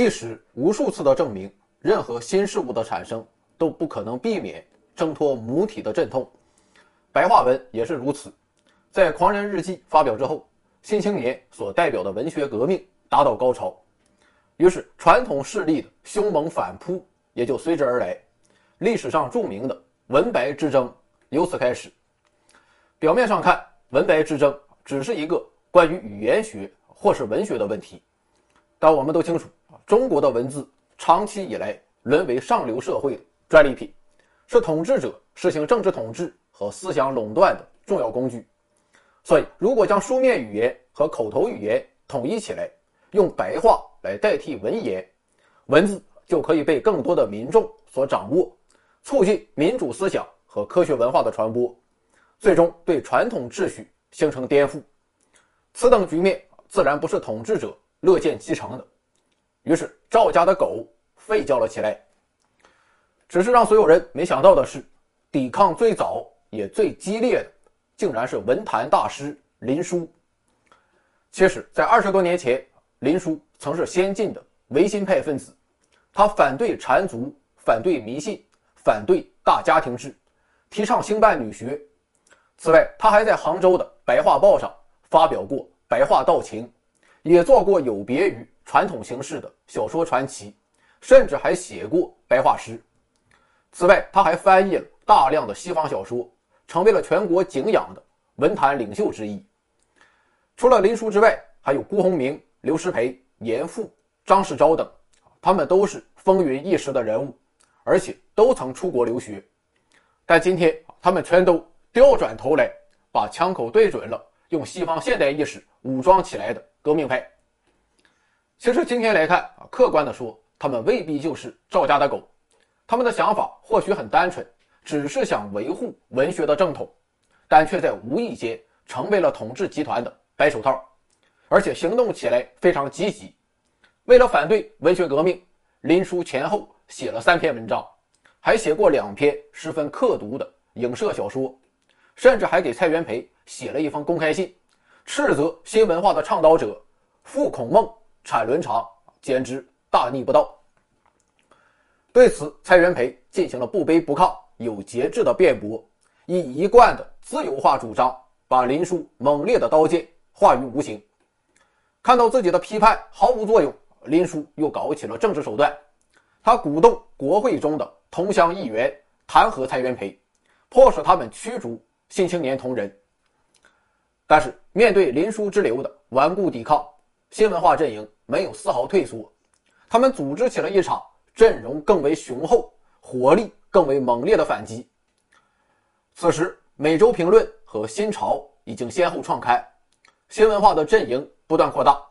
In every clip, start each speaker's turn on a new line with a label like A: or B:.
A: 历史无数次的证明，任何新事物的产生都不可能避免挣脱母体的阵痛。白话文也是如此。在《狂人日记》发表之后，《新青年》所代表的文学革命达到高潮，于是传统势力的凶猛反扑也就随之而来。历史上著名的文白之争由此开始。表面上看，文白之争只是一个关于语言学或是文学的问题，但我们都清楚。中国的文字长期以来沦为上流社会的专利品，是统治者实行政治统治和思想垄断的重要工具。所以，如果将书面语言和口头语言统一起来，用白话来代替文言，文字就可以被更多的民众所掌握，促进民主思想和科学文化的传播，最终对传统秩序形成颠覆。此等局面自然不是统治者乐见其成的。于是赵家的狗吠叫了起来。只是让所有人没想到的是，抵抗最早也最激烈的，竟然是文坛大师林殊。其实，在二十多年前，林殊曾是先进的维新派分子，他反对缠足，反对迷信，反对大家庭制，提倡兴办女学。此外，他还在杭州的《白话报》上发表过《白话道情》，也做过有别于。传统形式的小说传奇，甚至还写过白话诗。此外，他还翻译了大量的西方小说，成为了全国敬仰的文坛领袖之一。除了林殊之外，还有辜鸿铭、刘师培、严复、张世钊等，他们都是风云一时的人物，而且都曾出国留学。但今天，他们全都调转头来，把枪口对准了用西方现代意识武装起来的革命派。其实今天来看啊，客观的说，他们未必就是赵家的狗，他们的想法或许很单纯，只是想维护文学的正统，但却在无意间成为了统治集团的白手套，而且行动起来非常积极。为了反对文学革命，林书前后写了三篇文章，还写过两篇十分刻毒的影射小说，甚至还给蔡元培写了一封公开信，斥责新文化的倡导者傅孔孟。产伦常简直大逆不道。对此，蔡元培进行了不卑不亢、有节制的辩驳，以一贯的自由化主张，把林殊猛烈的刀剑化于无形。看到自己的批判毫无作用，林殊又搞起了政治手段，他鼓动国会中的同乡议员弹劾蔡元培，迫使他们驱逐新青年同仁。但是，面对林殊之流的顽固抵抗，新文化阵营没有丝毫退缩，他们组织起了一场阵容更为雄厚、火力更为猛烈的反击。此时，《每周评论》和《新潮》已经先后创刊，新文化的阵营不断扩大。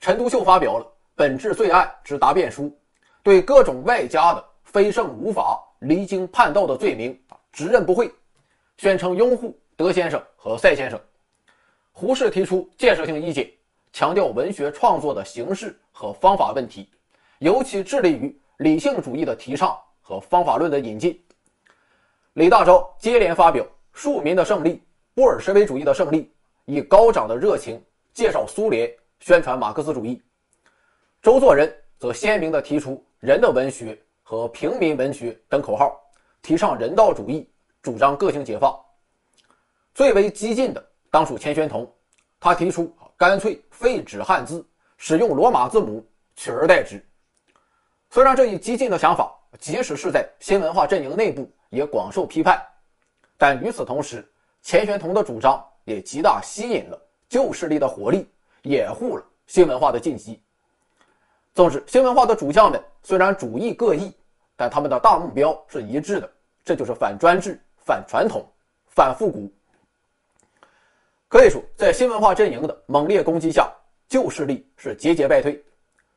A: 陈独秀发表了《本质罪案之答辩书》，对各种外加的非圣无法、离经叛道的罪名直认不讳，宣称拥护德先生和赛先生。胡适提出建设性意见。强调文学创作的形式和方法问题，尤其致力于理性主义的提倡和方法论的引进。李大钊接连发表《庶民的胜利》《布尔什维主义的胜利》，以高涨的热情介绍苏联，宣传马克思主义。周作人则鲜明地提出“人的文学”和“平民文学”等口号，提倡人道主义，主张个性解放。最为激进的当属钱玄同，他提出。干脆废止汉字，使用罗马字母取而代之。虽然这一激进的想法，即使是在新文化阵营内部也广受批判，但与此同时，钱玄同的主张也极大吸引了旧势力的火力，掩护了新文化的进击。总之，新文化的主将们虽然主义各异，但他们的大目标是一致的，这就是反专制、反传统、反复古。可以说，在新文化阵营的猛烈攻击下，旧势力是节节败退。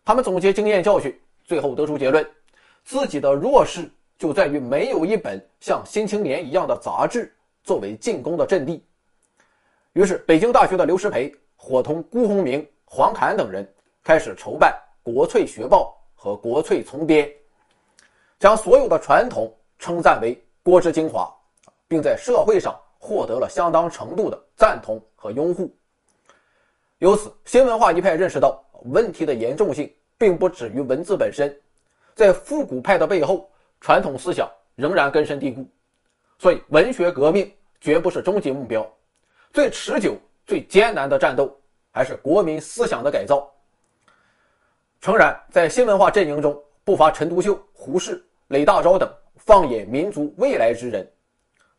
A: 他们总结经验教训，最后得出结论：自己的弱势就在于没有一本像《新青年》一样的杂志作为进攻的阵地。于是，北京大学的刘师培伙同辜鸿铭、黄侃等人开始筹办《国粹学报》和《国粹丛编》，将所有的传统称赞为国之精华，并在社会上。获得了相当程度的赞同和拥护。由此，新文化一派认识到问题的严重性并不止于文字本身，在复古派的背后，传统思想仍然根深蒂固。所以，文学革命绝不是终极目标，最持久、最艰难的战斗还是国民思想的改造。诚然，在新文化阵营中不乏陈独秀、胡适、雷大钊等放眼民族未来之人，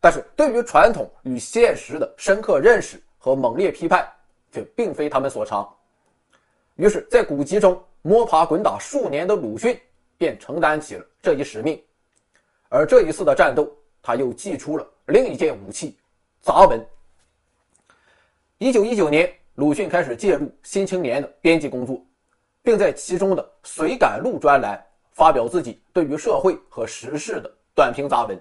A: 但是对于传统与现实的深刻认识和猛烈批判，却并非他们所长。于是，在古籍中摸爬滚打数年的鲁迅，便承担起了这一使命。而这一次的战斗，他又祭出了另一件武器——杂文。一九一九年，鲁迅开始介入《新青年》的编辑工作，并在其中的《随感录》专栏发表自己对于社会和时事的短评杂文。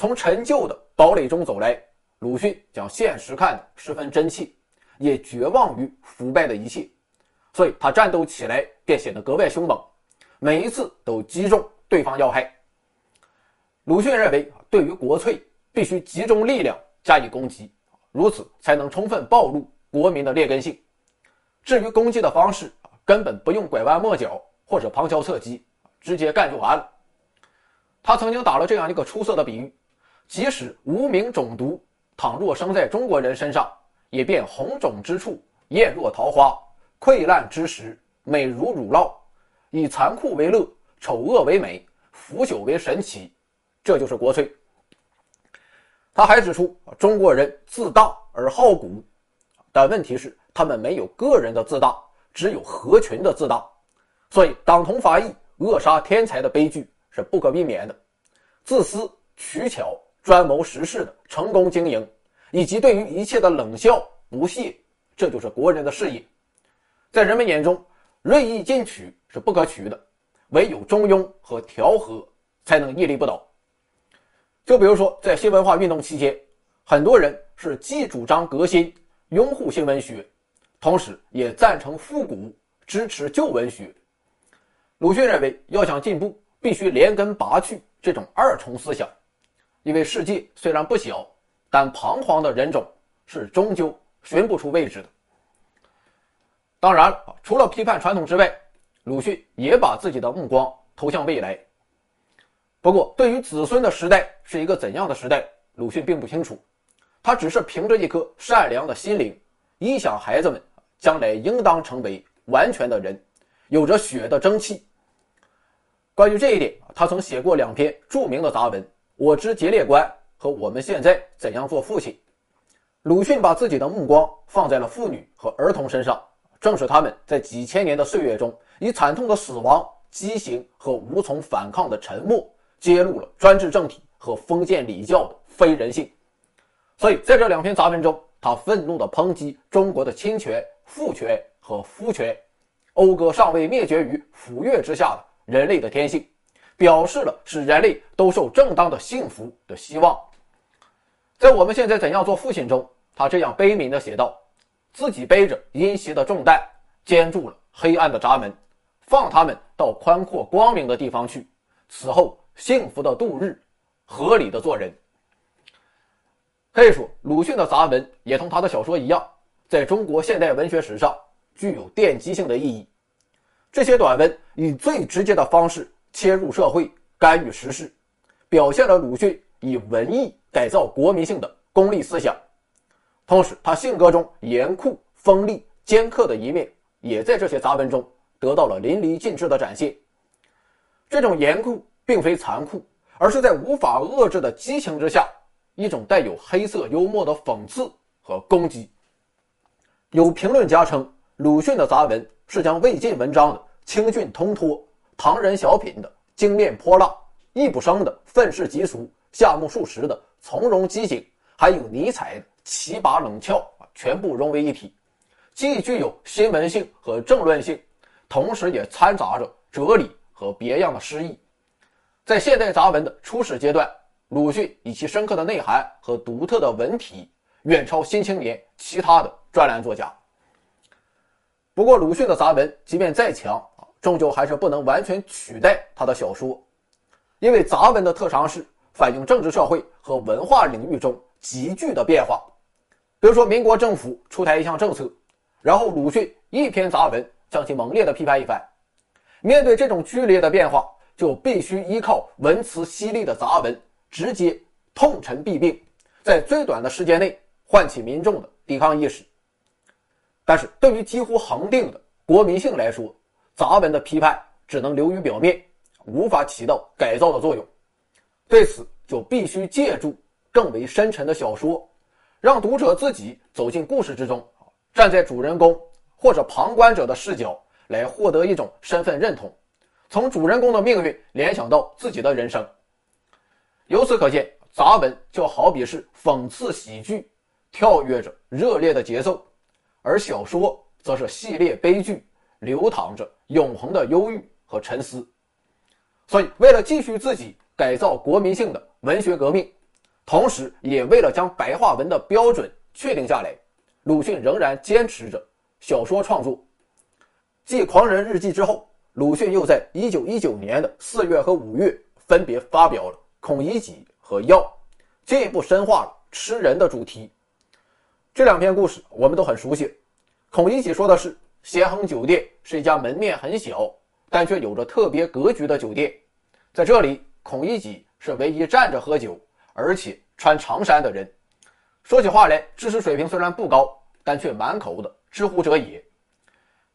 A: 从陈旧的堡垒中走来，鲁迅将现实看得十分真切，也绝望于腐败的一切。所以他战斗起来便显得格外凶猛，每一次都击中对方要害。鲁迅认为，对于国粹必须集中力量加以攻击，如此才能充分暴露国民的劣根性。至于攻击的方式，根本不用拐弯抹角或者旁敲侧击，直接干就完了。他曾经打了这样一个出色的比喻：即使无名种毒，倘若生在中国人身上，也便红肿之处艳若桃花。溃烂之时，美如乳酪；以残酷为乐，丑恶为美，腐朽为神奇。这就是国粹。他还指出，中国人自大而好古，但问题是他们没有个人的自大，只有合群的自大。所以，党同伐异、扼杀天才的悲剧是不可避免的。自私、取巧、专谋实事的成功经营，以及对于一切的冷笑不屑，这就是国人的事业。在人们眼中，锐意进取是不可取的，唯有中庸和调和才能屹立不倒。就比如说，在新文化运动期间，很多人是既主张革新、拥护新文学，同时也赞成复古、支持旧文学。鲁迅认为，要想进步，必须连根拔去这种二重思想，因为世界虽然不小，但彷徨的人种是终究寻不出位置的。当然，除了批判传统之外，鲁迅也把自己的目光投向未来。不过，对于子孙的时代是一个怎样的时代，鲁迅并不清楚。他只是凭着一颗善良的心灵，臆想孩子们将来应当成为完全的人，有着血的蒸汽。关于这一点，他曾写过两篇著名的杂文《我之节烈观》和《我们现在怎样做父亲》。鲁迅把自己的目光放在了妇女和儿童身上。正是他们在几千年的岁月中，以惨痛的死亡、畸形和无从反抗的沉默，揭露了专制政体和封建礼教的非人性。所以，在这两篇杂文中，他愤怒地抨击中国的亲权、父权和夫权，讴歌尚未灭绝于斧钺之下的人类的天性，表示了使人类都受正当的幸福的希望。在我们现在怎样做父亲中，他这样悲悯地写道。自己背着阴邪的重担，坚住了黑暗的闸门，放他们到宽阔光明的地方去，此后幸福的度日，合理的做人。可以说，鲁迅的杂文也同他的小说一样，在中国现代文学史上具有奠基性的意义。这些短文以最直接的方式切入社会，干预时事，表现了鲁迅以文艺改造国民性的功利思想。同时，他性格中严酷、锋利、尖刻的一面，也在这些杂文中得到了淋漓尽致的展现。这种严酷并非残酷，而是在无法遏制的激情之下，一种带有黑色幽默的讽刺和攻击。有评论家称，鲁迅的杂文是将魏晋文章的清俊通脱、唐人小品的精炼泼辣、易卜生的愤世嫉俗、夏目漱石的从容机警，还有尼采的。奇拔冷峭啊，全部融为一体，既具有新闻性和政论性，同时也掺杂着哲理和别样的诗意。在现代杂文的初始阶段，鲁迅以其深刻的内涵和独特的文体，远超《新青年》其他的专栏作家。不过，鲁迅的杂文即便再强，终究还是不能完全取代他的小说，因为杂文的特长是反映政治社会和文化领域中急剧的变化。比如说，民国政府出台一项政策，然后鲁迅一篇杂文将其猛烈的批判一番，面对这种剧烈的变化，就必须依靠文辞犀利的杂文，直接痛陈弊病，在最短的时间内唤起民众的抵抗意识。但是对于几乎恒定的国民性来说，杂文的批判只能流于表面，无法起到改造的作用。对此，就必须借助更为深沉的小说，让读者自己走进故事之中，站在主人公或者旁观者的视角来获得一种身份认同。从主人公的命运联想到自己的人生，由此可见，杂文就好比是讽刺喜剧，跳跃着热烈的节奏；而小说则是系列悲剧，流淌着永恒的忧郁和沉思。所以，为了继续自己改造国民性的文学革命，同时也为了将白话文的标准确定下来，鲁迅仍然坚持着小说创作。继《狂人日记》之后。鲁迅又在1919年的4月和5月分别发表了《孔乙己》和《药》，进一步深化了吃人的主题。这两篇故事我们都很熟悉。《孔乙己》说的是咸亨酒店是一家门面很小，但却有着特别格局的酒店。在这里，孔乙己是唯一站着喝酒，而且穿长衫的人。说起话来，知识水平虽然不高，但却满口的知乎者也。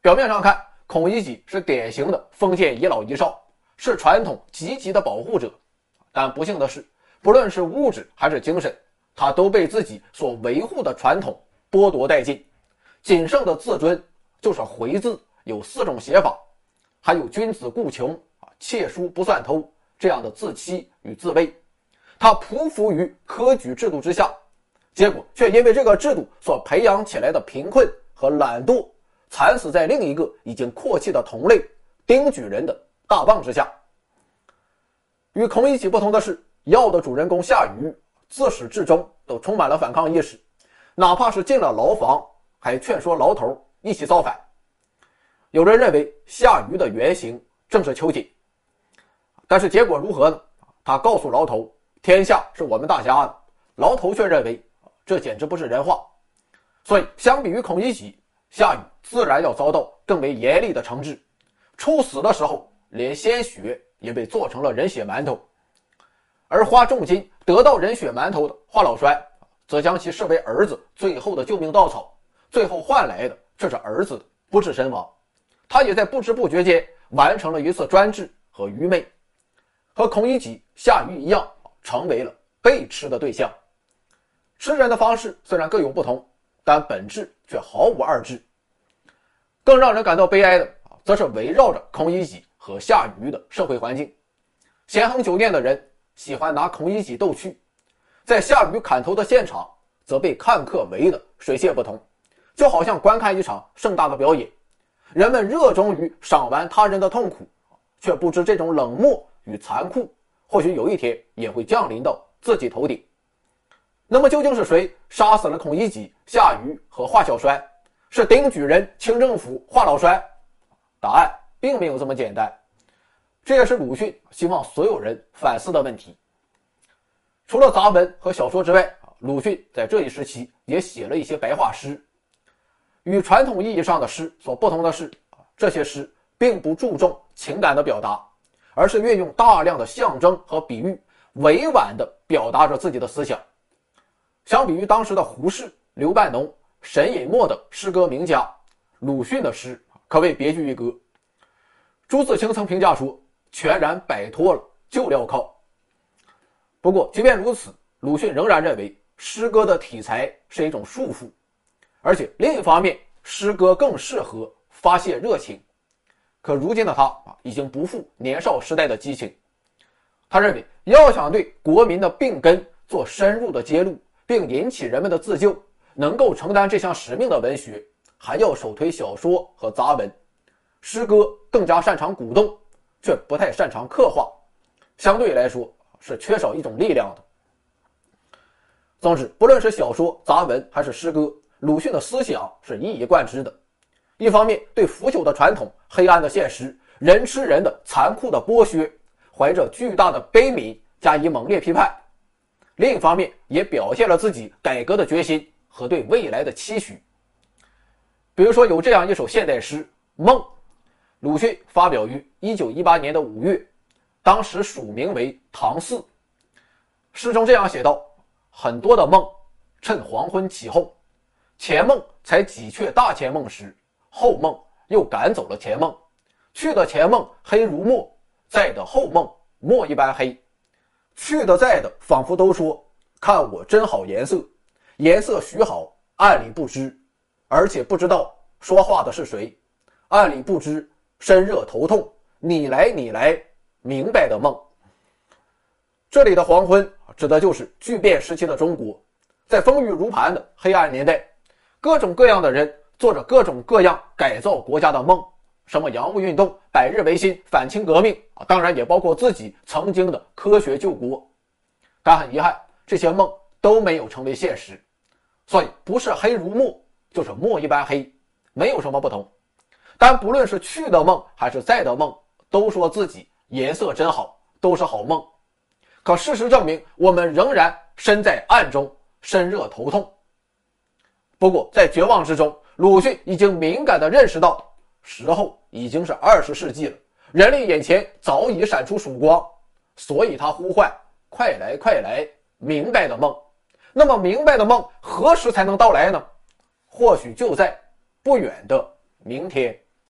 A: 表面上看。孔乙己是典型的封建遗老遗少，是传统积极的保护者，但不幸的是，不论是物质还是精神，他都被自己所维护的传统剥夺殆尽。仅剩的自尊就是“回”字，有四种写法，还有“君子固穷”啊，“窃书不算偷”这样的自欺与自卑。他匍匐于科举制度之下，结果却因为这个制度所培养起来的贫困和懒惰。惨死在另一个已经阔气的同类丁举人的大棒之下。与孔乙己不同的是，药的主人公夏禹自始至终都充满了反抗意识，哪怕是进了牢房，还劝说牢头一起造反。有人认为夏禹的原型正是秋瑾，但是结果如何呢？他告诉牢头：“天下是我们大家的。”牢头却认为这简直不是人话。所以，相比于孔乙己。夏禹自然要遭到更为严厉的惩治，处死的时候，连鲜血也被做成了人血馒头，而花重金得到人血馒头的华老栓，则将其视为儿子最后的救命稻草，最后换来的却是儿子不治身亡。他也在不知不觉间完成了一次专制和愚昧，和孔乙己、夏禹一样，成为了被吃的对象。吃人的方式虽然各有不同。但本质却毫无二致。更让人感到悲哀的啊，则是围绕着孔乙己和夏禹的社会环境。咸亨酒店的人喜欢拿孔乙己逗趣，在夏禹砍头的现场，则被看客围得水泄不通，就好像观看一场盛大的表演。人们热衷于赏玩他人的痛苦，却不知这种冷漠与残酷，或许有一天也会降临到自己头顶。那么究竟是谁杀死了孔乙己、夏禹和华小栓？是丁举人、清政府、华老栓？答案并没有这么简单。这也是鲁迅希望所有人反思的问题。除了杂文和小说之外，鲁迅在这一时期也写了一些白话诗。与传统意义上的诗所不同的是，这些诗并不注重情感的表达，而是运用大量的象征和比喻，委婉地表达着自己的思想。相比于当时的胡适、刘半农、沈尹默等诗歌名家，鲁迅的诗可谓别具一格。朱自清曾评价说：“全然摆脱了旧镣铐。”不过，即便如此，鲁迅仍然认为诗歌的题材是一种束缚，而且另一方面，诗歌更适合发泄热情。可如今的他啊，已经不复年少时代的激情。他认为，要想对国民的病根做深入的揭露。并引起人们的自救，能够承担这项使命的文学，还要首推小说和杂文，诗歌更加擅长鼓动，却不太擅长刻画，相对来说是缺少一种力量的。总之，不论是小说、杂文还是诗歌，鲁迅的思想是一以贯之的。一方面，对腐朽的传统、黑暗的现实、人吃人的残酷的剥削，怀着巨大的悲悯加以猛烈批判。另一方面，也表现了自己改革的决心和对未来的期许。比如说，有这样一首现代诗《梦》，鲁迅发表于1918年的五月，当时署名为唐四。诗中这样写道：“很多的梦，趁黄昏起哄，前梦才几却大前梦时，后梦又赶走了前梦，去的前梦黑如墨，在的后梦墨一般黑，去的在的仿佛都说看我真好颜色，颜色许好，暗里不知，而且不知道说话的是谁，暗里不知身热头痛，你来你来，明白的梦。这里的黄昏。”指的就是巨变时期的中国，在风雨如磐的黑暗年代，各种各样的人做着各种各样改造国家的梦，什么洋务运动、百日维新、反清革命啊，当然也包括自己曾经的科学救国。但很遗憾，这些梦都没有成为现实，所以不是黑如墨，就是墨一般黑，没有什么不同。但不论是去的梦还是在的梦，都说自己颜色真好，都是好梦。可事实证明，我们仍然身在暗中，身热头痛。不过，在绝望之中，鲁迅已经敏感地认识到，时候已经是二十世纪了，人类眼前早已闪出曙光，所以他呼唤：“快来，快来，明白的梦。”那么，明白的梦何时才能到来呢？或许就在不远的明天。